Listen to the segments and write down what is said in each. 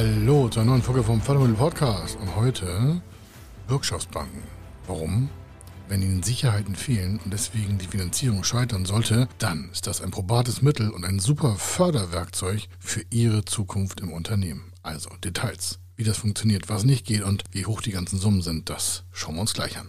Hallo zur neuen Folge vom Fördermittel Podcast und heute Bürgschaftsbanken. Warum? Wenn Ihnen Sicherheiten fehlen und deswegen die Finanzierung scheitern sollte, dann ist das ein probates Mittel und ein super Förderwerkzeug für Ihre Zukunft im Unternehmen. Also Details, wie das funktioniert, was nicht geht und wie hoch die ganzen Summen sind, das schauen wir uns gleich an.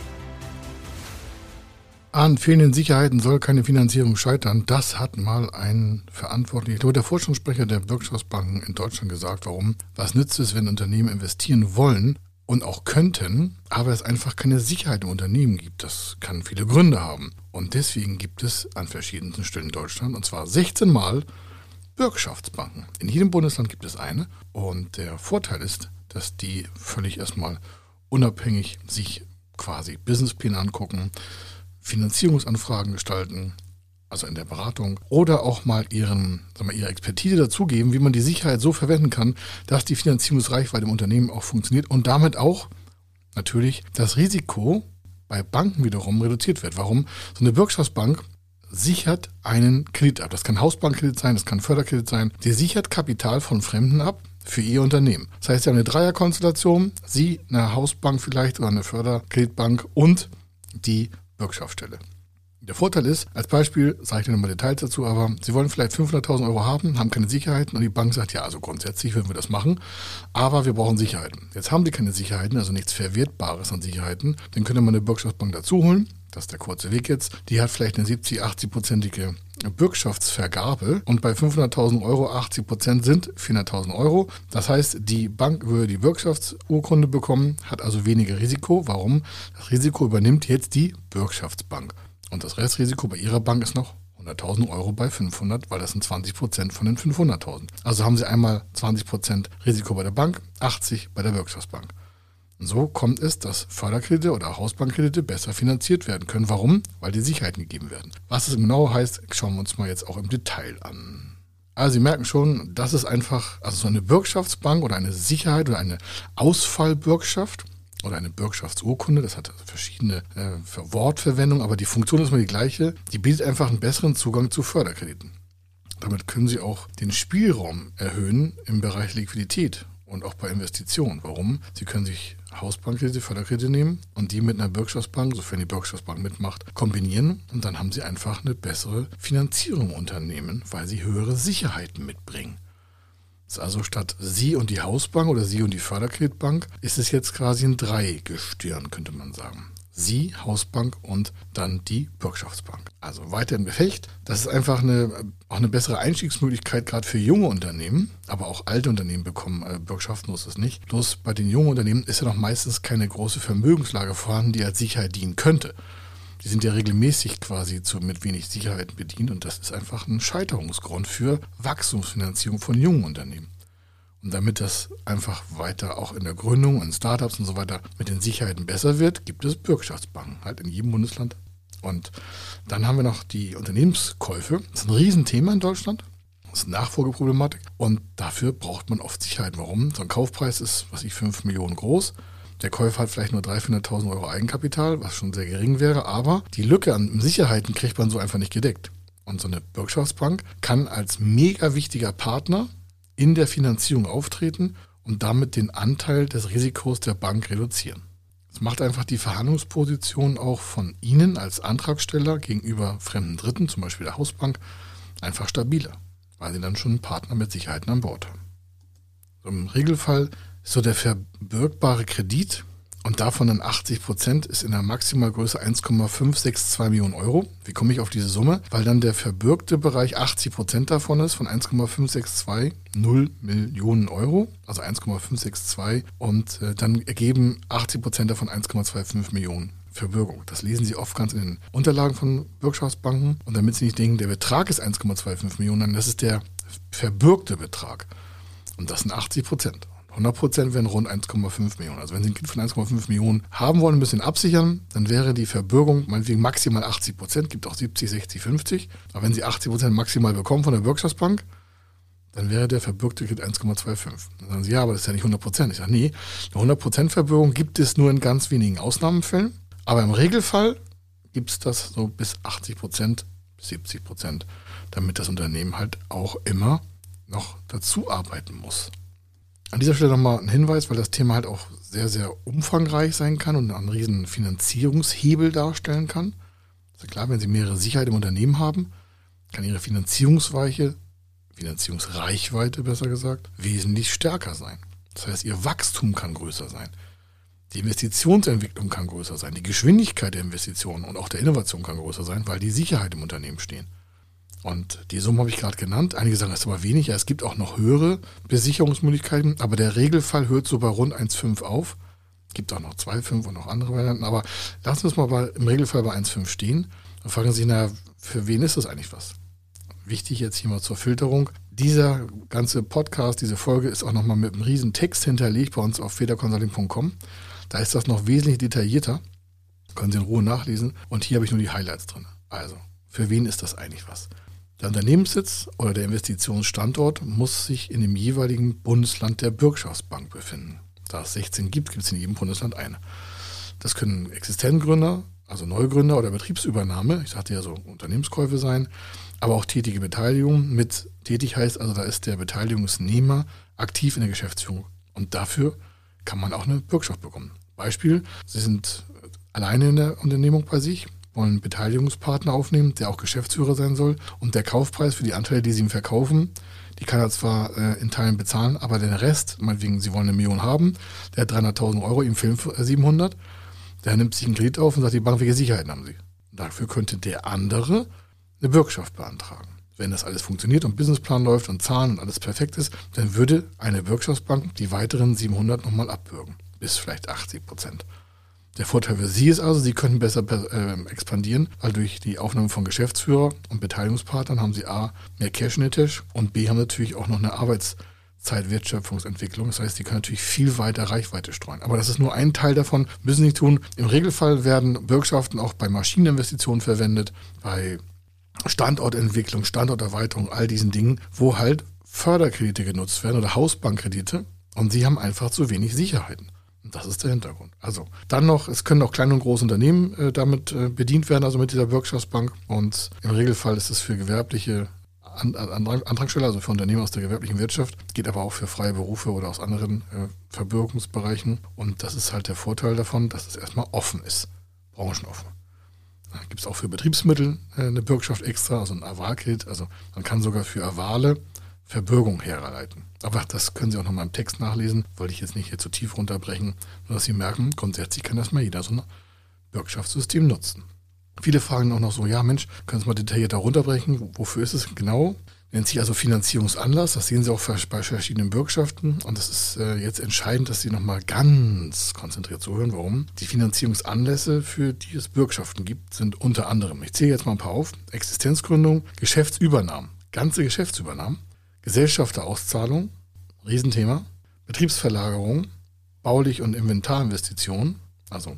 An fehlenden Sicherheiten soll keine Finanzierung scheitern. Das hat mal ein Verantwortlicher, der Forschungssprecher der Wirtschaftsbanken in Deutschland gesagt. Warum? Was nützt es, wenn Unternehmen investieren wollen und auch könnten, aber es einfach keine Sicherheit im Unternehmen gibt? Das kann viele Gründe haben. Und deswegen gibt es an verschiedensten Stellen in Deutschland, und zwar 16 Mal, Bürgschaftsbanken. In jedem Bundesland gibt es eine. Und der Vorteil ist, dass die völlig erstmal unabhängig sich quasi Businesspläne angucken, Finanzierungsanfragen gestalten, also in der Beratung, oder auch mal ihren, sagen wir, ihre Expertise dazugeben, wie man die Sicherheit so verwenden kann, dass die Finanzierungsreichweite im Unternehmen auch funktioniert und damit auch natürlich das Risiko bei Banken wiederum reduziert wird. Warum? So eine Bürgschaftsbank sichert einen Kredit ab. Das kann Hausbankkredit sein, das kann Förderkredit sein. Die sichert Kapital von Fremden ab für ihr Unternehmen. Das heißt, Sie haben eine Dreierkonstellation, Sie, eine Hausbank vielleicht oder eine Förderkreditbank und die Bürgschaftsstelle. Der Vorteil ist, als Beispiel, sage ich dir nochmal Details dazu, aber Sie wollen vielleicht 500.000 Euro haben, haben keine Sicherheiten und die Bank sagt, ja, also grundsätzlich würden wir das machen, aber wir brauchen Sicherheiten. Jetzt haben Sie keine Sicherheiten, also nichts Verwertbares an Sicherheiten, dann könnte man eine Bürgschaftsbank dazu holen, das ist der kurze Weg jetzt, die hat vielleicht eine 70, 80-prozentige Bürgschaftsvergabe und bei 500.000 Euro 80 Prozent sind 400.000 Euro. Das heißt, die Bank würde die Bürgschaftsurkunde bekommen, hat also weniger Risiko. Warum? Das Risiko übernimmt jetzt die Bürgschaftsbank. Und das Restrisiko bei Ihrer Bank ist noch 100.000 Euro bei 500, weil das sind 20 Prozent von den 500.000. Also haben Sie einmal 20 Prozent Risiko bei der Bank, 80 bei der Wirtschaftsbank. Und so kommt es, dass Förderkredite oder Hausbankkredite besser finanziert werden können. Warum? Weil die Sicherheiten gegeben werden. Was es genau heißt, schauen wir uns mal jetzt auch im Detail an. Also Sie merken schon, das ist einfach, also so eine Bürgschaftsbank oder eine Sicherheit oder eine Ausfallbürgschaft oder eine Bürgschaftsurkunde, das hat verschiedene äh, Wortverwendungen, aber die Funktion ist immer die gleiche. Die bietet einfach einen besseren Zugang zu Förderkrediten. Damit können Sie auch den Spielraum erhöhen im Bereich Liquidität und auch bei Investitionen. Warum? Sie können sich Hausbankkredite, Förderkredite nehmen und die mit einer Bürgschaftsbank, sofern die Bürgschaftsbank mitmacht, kombinieren und dann haben Sie einfach eine bessere Finanzierung Unternehmen, weil Sie höhere Sicherheiten mitbringen. Also statt Sie und die Hausbank oder Sie und die Förderkreditbank ist es jetzt quasi ein Dreigestirn, könnte man sagen. Sie, Hausbank und dann die Bürgschaftsbank. Also weiter im Gefecht. Das ist einfach eine, auch eine bessere Einstiegsmöglichkeit, gerade für junge Unternehmen. Aber auch alte Unternehmen bekommen äh, Bürgschaften, muss es nicht. Bloß bei den jungen Unternehmen ist ja noch meistens keine große Vermögenslage vorhanden, die als Sicherheit dienen könnte. Die sind ja regelmäßig quasi zu, mit wenig Sicherheiten bedient und das ist einfach ein Scheiterungsgrund für Wachstumsfinanzierung von jungen Unternehmen. Und damit das einfach weiter auch in der Gründung und Startups und so weiter mit den Sicherheiten besser wird, gibt es Bürgschaftsbanken halt in jedem Bundesland. Und dann haben wir noch die Unternehmenskäufe. Das ist ein Riesenthema in Deutschland. Das ist eine Nachfolgeproblematik. Und dafür braucht man oft Sicherheit. Warum? So ein Kaufpreis ist, was ich, 5 Millionen groß. Der Käufer hat vielleicht nur 300.000, 400.000 Euro Eigenkapital, was schon sehr gering wäre. Aber die Lücke an Sicherheiten kriegt man so einfach nicht gedeckt. Und so eine Bürgschaftsbank kann als mega wichtiger Partner in der Finanzierung auftreten und damit den Anteil des Risikos der Bank reduzieren. Das macht einfach die Verhandlungsposition auch von Ihnen als Antragsteller gegenüber fremden Dritten, zum Beispiel der Hausbank, einfach stabiler, weil Sie dann schon einen Partner mit Sicherheiten an Bord haben. Im Regelfall so der verbürgbare Kredit Und davon dann 80 Prozent ist in der Maximalgröße 1,562 Millionen Euro. Wie komme ich auf diese Summe? Weil dann der verbürgte Bereich 80 Prozent davon ist, von 1,562 0 Millionen Euro, also 1,562 und äh, dann ergeben 80 Prozent davon 1,25 Millionen. Verbürgung. Das lesen Sie oft ganz in den Unterlagen von Bürgschaftsbanken. Und damit Sie nicht denken, der Betrag ist 1,25 Millionen, das ist der verbürgte Betrag. Und das sind 80 Prozent. 100 Prozent wären rund 1,5 Millionen. Also wenn Sie ein Kind von 1,5 Millionen haben wollen, ein bisschen absichern, dann wäre die Verbürgung meinetwegen maximal 80 Prozent, gibt auch 70, 60, 50. Aber wenn Sie 80 Prozent maximal bekommen von der Bürgschaftsbank, dann wäre der verbürgte Kredit 1,25. Dann sagen Sie, ja, aber das ist ja nicht 100 Prozent. Ich sage, nee, eine 100 Prozent Verbürgung gibt es nur in ganz wenigen Ausnahmefällen. Aber im Regelfall gibt es das so bis 80 Prozent, 70 Prozent, damit das Unternehmen halt auch immer noch dazu arbeiten muss. An dieser Stelle nochmal ein Hinweis, weil das Thema halt auch sehr, sehr umfangreich sein kann und einen riesen Finanzierungshebel darstellen kann. Ist ja klar, wenn Sie mehrere Sicherheit im Unternehmen haben, kann Ihre Finanzierungsweiche, Finanzierungsreichweite besser gesagt, wesentlich stärker sein. Das heißt, Ihr Wachstum kann größer sein. Die Investitionsentwicklung kann größer sein. Die Geschwindigkeit der Investitionen und auch der Innovation kann größer sein, weil die Sicherheit im Unternehmen stehen. Und die Summe habe ich gerade genannt. Einige sagen, das ist aber wenig. Ja, es gibt auch noch höhere Besicherungsmöglichkeiten, aber der Regelfall hört so bei rund 1,5 auf. Gibt auch noch 2,5 und noch andere Varianten. Aber lassen wir es mal bei, im Regelfall bei 1,5 stehen. Dann fragen Sie sich, naja, für wen ist das eigentlich was? Wichtig jetzt hier mal zur Filterung. Dieser ganze Podcast, diese Folge ist auch nochmal mit einem riesen Text hinterlegt bei uns auf federconsulting.com. Da ist das noch wesentlich detaillierter. Können Sie in Ruhe nachlesen. Und hier habe ich nur die Highlights drin. Also, für wen ist das eigentlich was? Der Unternehmenssitz oder der Investitionsstandort muss sich in dem jeweiligen Bundesland der Bürgschaftsbank befinden. Da es 16 gibt, gibt es in jedem Bundesland eine. Das können Existenzgründer, also Neugründer oder Betriebsübernahme, ich sagte ja so Unternehmenskäufe sein, aber auch tätige Beteiligung. Mit tätig heißt also, da ist der Beteiligungsnehmer aktiv in der Geschäftsführung. Und dafür kann man auch eine Bürgschaft bekommen. Beispiel, Sie sind alleine in der Unternehmung bei sich, wollen einen Beteiligungspartner aufnehmen, der auch Geschäftsführer sein soll. Und der Kaufpreis für die Anteile, die sie ihm verkaufen, die kann er zwar äh, in Teilen bezahlen, aber den Rest, meinetwegen, sie wollen eine Million haben, der hat 300.000 Euro, ihm fehlen 700, der nimmt sich einen Kredit auf und sagt, die Bank, welche Sicherheiten haben sie? Dafür könnte der andere eine Bürgschaft beantragen. Wenn das alles funktioniert und Businessplan läuft und Zahlen und alles perfekt ist, dann würde eine Bürgschaftsbank die weiteren 700 nochmal abbürgen. Bis vielleicht 80 Prozent. Der Vorteil für Sie ist also, Sie können besser äh, expandieren, weil durch die Aufnahme von Geschäftsführer und Beteiligungspartnern haben Sie A, mehr Cash in den Tisch und B, haben natürlich auch noch eine Arbeitszeitwertschöpfungsentwicklung. Das heißt, Sie können natürlich viel weiter Reichweite streuen. Aber das ist nur ein Teil davon, müssen Sie tun. Im Regelfall werden Bürgschaften auch bei Maschineninvestitionen verwendet, bei Standortentwicklung, Standorterweiterung, all diesen Dingen, wo halt Förderkredite genutzt werden oder Hausbankkredite und Sie haben einfach zu wenig Sicherheiten. Das ist der Hintergrund. Also dann noch, es können auch kleine und große Unternehmen äh, damit äh, bedient werden, also mit dieser Bürgschaftsbank. Und im Regelfall ist es für gewerbliche An An Antragsteller, also für Unternehmen aus der gewerblichen Wirtschaft, geht aber auch für freie Berufe oder aus anderen äh, Verbürgungsbereichen. Und das ist halt der Vorteil davon, dass es erstmal offen ist, branchenoffen. Gibt es auch für Betriebsmittel äh, eine Bürgschaft extra, also ein Avalkredit. Also man kann sogar für Avale Verbürgung herleiten. Aber das können Sie auch nochmal im Text nachlesen, wollte ich jetzt nicht hier zu tief runterbrechen, nur dass Sie merken, grundsätzlich kann das mal jeder so ein Bürgschaftssystem nutzen. Viele fragen auch noch so, ja Mensch, können Sie mal detaillierter runterbrechen, wofür ist es genau? Nennt sich also Finanzierungsanlass, das sehen Sie auch bei verschiedenen Bürgschaften und das ist äh, jetzt entscheidend, dass Sie nochmal ganz konzentriert zuhören, warum. Die Finanzierungsanlässe, für die es Bürgschaften gibt, sind unter anderem, ich zähle jetzt mal ein paar auf, Existenzgründung, Geschäftsübernahmen, ganze Geschäftsübernahmen, Gesellschafterauszahlung, Riesenthema, Betriebsverlagerung, baulich und Inventarinvestitionen, also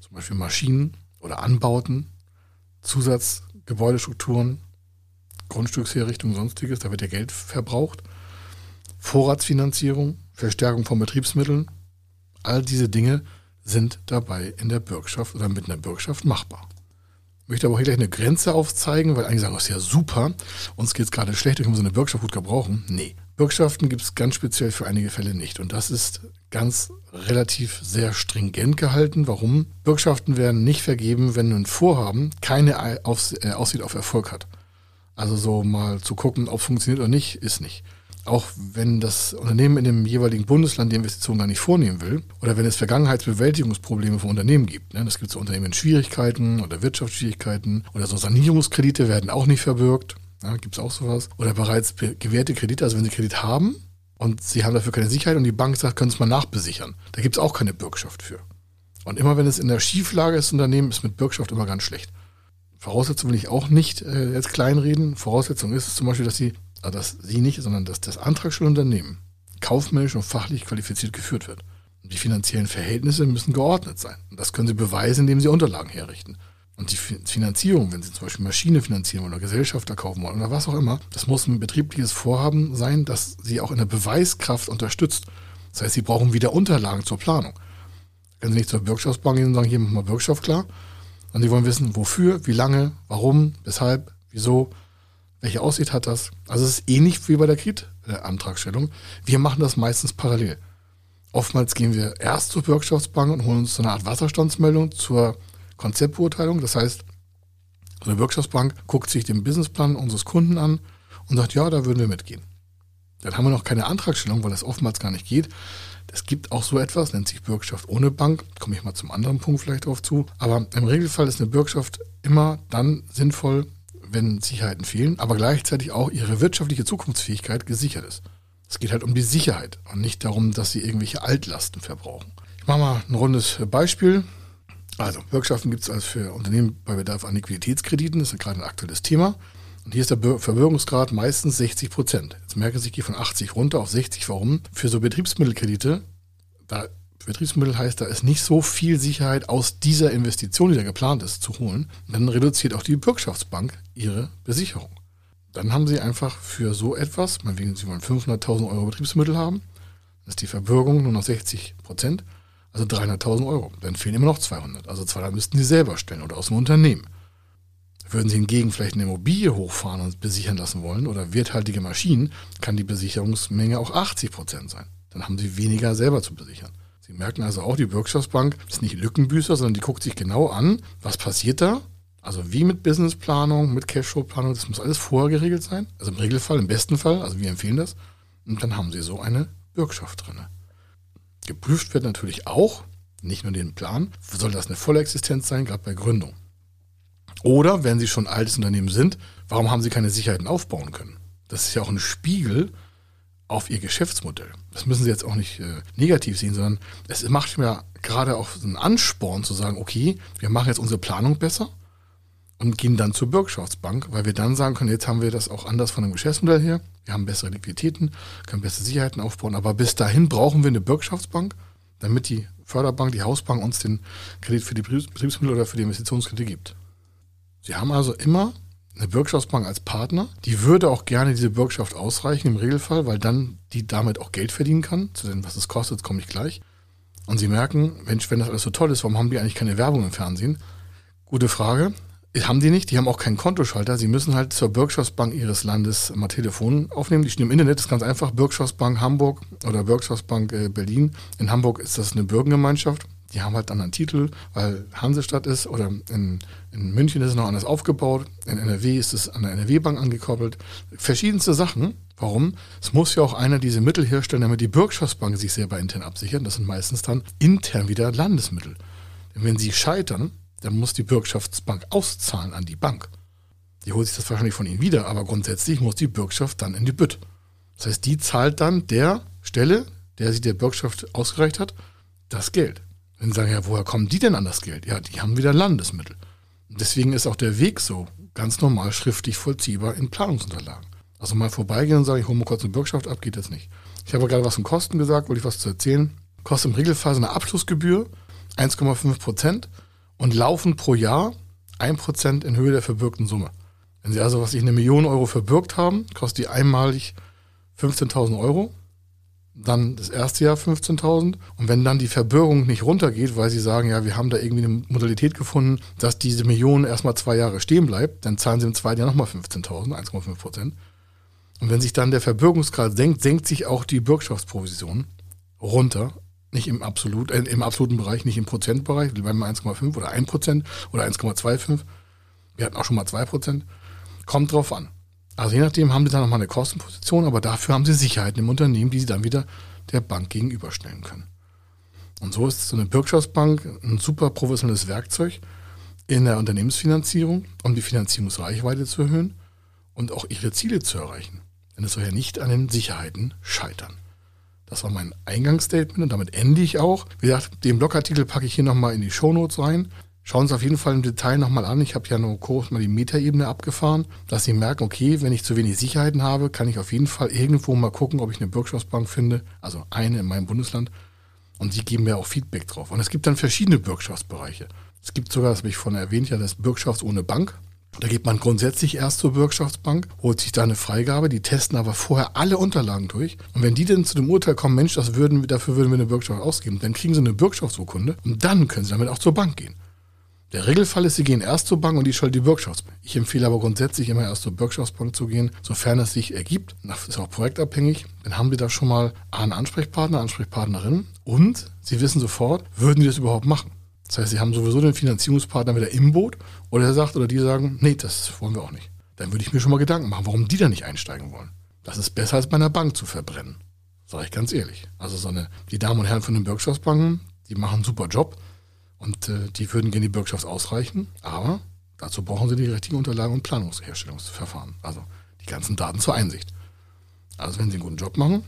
zum Beispiel Maschinen oder Anbauten, Zusatzgebäudestrukturen, Grundstücksherrichtung, sonstiges, da wird ja Geld verbraucht, Vorratsfinanzierung, Verstärkung von Betriebsmitteln, all diese Dinge sind dabei in der Bürgschaft oder mit einer Bürgschaft machbar möchte aber auch hier gleich eine Grenze aufzeigen, weil einige sagen, das ist ja super, uns geht es gerade schlecht, können so eine Bürgschaft gut gebrauchen. Nee, Bürgschaften gibt es ganz speziell für einige Fälle nicht. Und das ist ganz relativ sehr stringent gehalten. Warum? Bürgschaften werden nicht vergeben, wenn ein Vorhaben keine äh, Aussicht auf Erfolg hat. Also so mal zu gucken, ob funktioniert oder nicht, ist nicht. Auch wenn das Unternehmen in dem jeweiligen Bundesland die Investition gar nicht vornehmen will oder wenn es Vergangenheitsbewältigungsprobleme von Unternehmen gibt. Ne? Gibt so Unternehmen in Schwierigkeiten oder Wirtschaftsschwierigkeiten oder so Sanierungskredite werden auch nicht verbürgt. Ja, gibt es auch sowas. Oder bereits gewährte Kredite, also wenn Sie Kredit haben und Sie haben dafür keine Sicherheit und die Bank sagt, können Sie es mal nachbesichern. Da gibt es auch keine Bürgschaft für. Und immer wenn es in der Schieflage ist, Unternehmen ist mit Bürgschaft immer ganz schlecht. Voraussetzung will ich auch nicht äh, jetzt kleinreden. Voraussetzung ist es zum Beispiel, dass Sie, also dass Sie nicht, sondern dass das antragstellende kaufmännisch und fachlich qualifiziert geführt wird. Und die finanziellen Verhältnisse müssen geordnet sein. Und das können Sie beweisen, indem Sie Unterlagen herrichten. Und die Finanzierung, wenn Sie zum Beispiel Maschine finanzieren oder Gesellschafter kaufen wollen oder was auch immer, das muss ein betriebliches Vorhaben sein, das Sie auch in der Beweiskraft unterstützt. Das heißt, Sie brauchen wieder Unterlagen zur Planung. Können Sie nicht zur Bürgschaftsbank gehen und sagen, hier machen wir Bürgschaft klar. Und Sie wollen wissen, wofür, wie lange, warum, weshalb, wieso, welche Aussicht hat das. Also es ist ähnlich wie bei der Kreditantragstellung. Wir machen das meistens parallel. Oftmals gehen wir erst zur Bürgschaftsbank und holen uns so eine Art Wasserstandsmeldung zur Konzeptbeurteilung. Das heißt, eine Bürgschaftsbank guckt sich den Businessplan unseres Kunden an und sagt, ja, da würden wir mitgehen. Dann haben wir noch keine Antragstellung, weil das oftmals gar nicht geht. Es gibt auch so etwas, nennt sich Bürgschaft ohne Bank. Komme ich mal zum anderen Punkt vielleicht drauf zu. Aber im Regelfall ist eine Bürgschaft immer dann sinnvoll, wenn Sicherheiten fehlen, aber gleichzeitig auch ihre wirtschaftliche Zukunftsfähigkeit gesichert ist. Es geht halt um die Sicherheit und nicht darum, dass sie irgendwelche Altlasten verbrauchen. Ich mache mal ein rundes Beispiel. Also, Bürgschaften gibt es also für Unternehmen bei Bedarf an Liquiditätskrediten, das ist gerade ein aktuelles Thema. Und hier ist der Verbürgungsgrad meistens 60 Prozent. Jetzt merken Sie, ich gehe von 80 runter auf 60. Warum? Für so Betriebsmittelkredite, da Betriebsmittel heißt, da ist nicht so viel Sicherheit aus dieser Investition, die da geplant ist, zu holen. Dann reduziert auch die Bürgschaftsbank ihre Besicherung. Dann haben Sie einfach für so etwas, meinetwegen Sie wollen 500.000 Euro Betriebsmittel haben, ist die Verbürgung nur noch 60 Prozent, also 300.000 Euro. Dann fehlen immer noch 200. Also 200 müssten Sie selber stellen oder aus dem Unternehmen. Würden Sie hingegen vielleicht eine Immobilie hochfahren und besichern lassen wollen oder werthaltige Maschinen, kann die Besicherungsmenge auch 80 Prozent sein. Dann haben Sie weniger selber zu besichern. Sie merken also auch, die Bürgschaftsbank ist nicht Lückenbüßer, sondern die guckt sich genau an, was passiert da. Also wie mit Businessplanung, mit Cashflow-Planung, das muss alles vorher geregelt sein. Also im Regelfall, im besten Fall, also wir empfehlen das. Und dann haben Sie so eine Bürgschaft drin. Geprüft wird natürlich auch, nicht nur den Plan, soll das eine volle Existenz sein, gerade bei Gründung. Oder wenn Sie schon ein altes Unternehmen sind, warum haben Sie keine Sicherheiten aufbauen können? Das ist ja auch ein Spiegel auf Ihr Geschäftsmodell. Das müssen Sie jetzt auch nicht äh, negativ sehen, sondern es macht mir gerade auch einen Ansporn zu sagen, okay, wir machen jetzt unsere Planung besser und gehen dann zur Bürgschaftsbank, weil wir dann sagen können, jetzt haben wir das auch anders von dem Geschäftsmodell her, wir haben bessere Liquiditäten, können bessere Sicherheiten aufbauen, aber bis dahin brauchen wir eine Bürgschaftsbank, damit die Förderbank, die Hausbank uns den Kredit für die Betriebsmittel oder für die Investitionskredite gibt. Sie haben also immer eine Bürgschaftsbank als Partner. Die würde auch gerne diese Bürgschaft ausreichen im Regelfall, weil dann die damit auch Geld verdienen kann. Zu dem, was es kostet, komme ich gleich. Und sie merken, Mensch, wenn das alles so toll ist, warum haben die eigentlich keine Werbung im Fernsehen? Gute Frage. Haben die nicht, die haben auch keinen Kontoschalter. Sie müssen halt zur Bürgschaftsbank ihres Landes mal Telefon aufnehmen. Die stehen im Internet, das ist ganz einfach. Bürgschaftsbank Hamburg oder Bürgschaftsbank äh, Berlin. In Hamburg ist das eine Bürgergemeinschaft die haben halt dann einen Titel, weil Hansestadt ist oder in, in München ist es noch anders aufgebaut, in NRW ist es an der NRW-Bank angekoppelt. Verschiedenste Sachen. Warum? Es muss ja auch einer diese Mittel herstellen, damit die Bürgschaftsbank sich selber intern absichern. Das sind meistens dann intern wieder Landesmittel. Denn wenn sie scheitern, dann muss die Bürgschaftsbank auszahlen an die Bank. Die holt sich das wahrscheinlich von ihnen wieder, aber grundsätzlich muss die Bürgschaft dann in die Bütt. Das heißt, die zahlt dann der Stelle, der sie der Bürgschaft ausgereicht hat, das Geld. Dann sagen ja, woher kommen die denn an das Geld? Ja, die haben wieder Landesmittel. deswegen ist auch der Weg so ganz normal schriftlich vollziehbar in Planungsunterlagen. Also mal vorbeigehen und sagen, ich hole mal kurz eine Bürgschaft ab, geht das nicht. Ich habe gerade was von Kosten gesagt, wollte ich was zu erzählen. Kostet im Regelfall so eine Abschlussgebühr 1,5 Prozent und laufen pro Jahr 1 Prozent in Höhe der verbürgten Summe. Wenn Sie also, was ich eine Million Euro verbürgt haben, kostet die einmalig 15.000 Euro dann das erste Jahr 15.000. Und wenn dann die Verbürgung nicht runtergeht, weil sie sagen, ja, wir haben da irgendwie eine Modalität gefunden, dass diese Million erstmal zwei Jahre stehen bleibt, dann zahlen sie im zweiten Jahr nochmal 15.000, 1,5 Prozent. Und wenn sich dann der Verbürgungsgrad senkt, senkt sich auch die Bürgschaftsprovision runter. Nicht im, absolut, äh, im absoluten Bereich, nicht im Prozentbereich. Wir bleiben bei 1,5 oder 1 Prozent oder 1,25. Wir hatten auch schon mal 2 Prozent. Kommt drauf an. Also je nachdem haben sie dann nochmal eine Kostenposition, aber dafür haben sie Sicherheiten im Unternehmen, die sie dann wieder der Bank gegenüberstellen können. Und so ist so eine Bürgschaftsbank ein super professionelles Werkzeug in der Unternehmensfinanzierung, um die Finanzierungsreichweite zu erhöhen und auch ihre Ziele zu erreichen. Denn es soll ja nicht an den Sicherheiten scheitern. Das war mein Eingangsstatement und damit ende ich auch. Wie gesagt, den Blogartikel packe ich hier nochmal in die Shownotes rein. Schauen Sie auf jeden Fall im Detail nochmal an. Ich habe ja nur kurz mal die Metaebene abgefahren, dass Sie merken, okay, wenn ich zu wenig Sicherheiten habe, kann ich auf jeden Fall irgendwo mal gucken, ob ich eine Bürgschaftsbank finde, also eine in meinem Bundesland. Und die geben mir auch Feedback drauf. Und es gibt dann verschiedene Bürgschaftsbereiche. Es gibt sogar, das habe ich vorhin erwähnt, ja das Bürgschafts ohne Bank. Da geht man grundsätzlich erst zur Bürgschaftsbank, holt sich da eine Freigabe, die testen aber vorher alle Unterlagen durch. Und wenn die dann zu dem Urteil kommen, Mensch, das würden, dafür würden wir eine Bürgschaft ausgeben, dann kriegen sie eine Bürgschaftsurkunde und dann können sie damit auch zur Bank gehen. Der Regelfall ist, sie gehen erst zur Bank und die schaltet die Bürgschaftsbank. Ich empfehle aber grundsätzlich immer erst zur Bürgschaftsbank zu gehen, sofern es sich ergibt. Das ist auch projektabhängig. Dann haben Sie da schon mal einen Ansprechpartner, Ansprechpartnerin und Sie wissen sofort, würden die das überhaupt machen? Das heißt, Sie haben sowieso den Finanzierungspartner wieder im Boot oder er sagt oder die sagen, nee, das wollen wir auch nicht. Dann würde ich mir schon mal Gedanken machen, warum die da nicht einsteigen wollen. Das ist besser als bei einer Bank zu verbrennen. Sage ich ganz ehrlich. Also so eine, die Damen und Herren von den Bürgschaftsbanken, die machen einen super Job und äh, die würden gerne die Bürgschaft ausreichen, aber dazu brauchen sie die richtigen Unterlagen und Planungsherstellungsverfahren. Also die ganzen Daten zur Einsicht. Also wenn sie einen guten Job machen,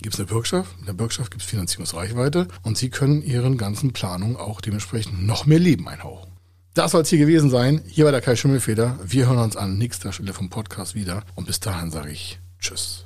gibt es eine Bürgschaft. In der Bürgschaft gibt es Finanzierungsreichweite und Sie können Ihren ganzen Planungen auch dementsprechend noch mehr Leben einhauchen. Das soll es hier gewesen sein. Hier war der Kai Schimmelfeder. Wir hören uns an nächster Stelle vom Podcast wieder und bis dahin sage ich Tschüss.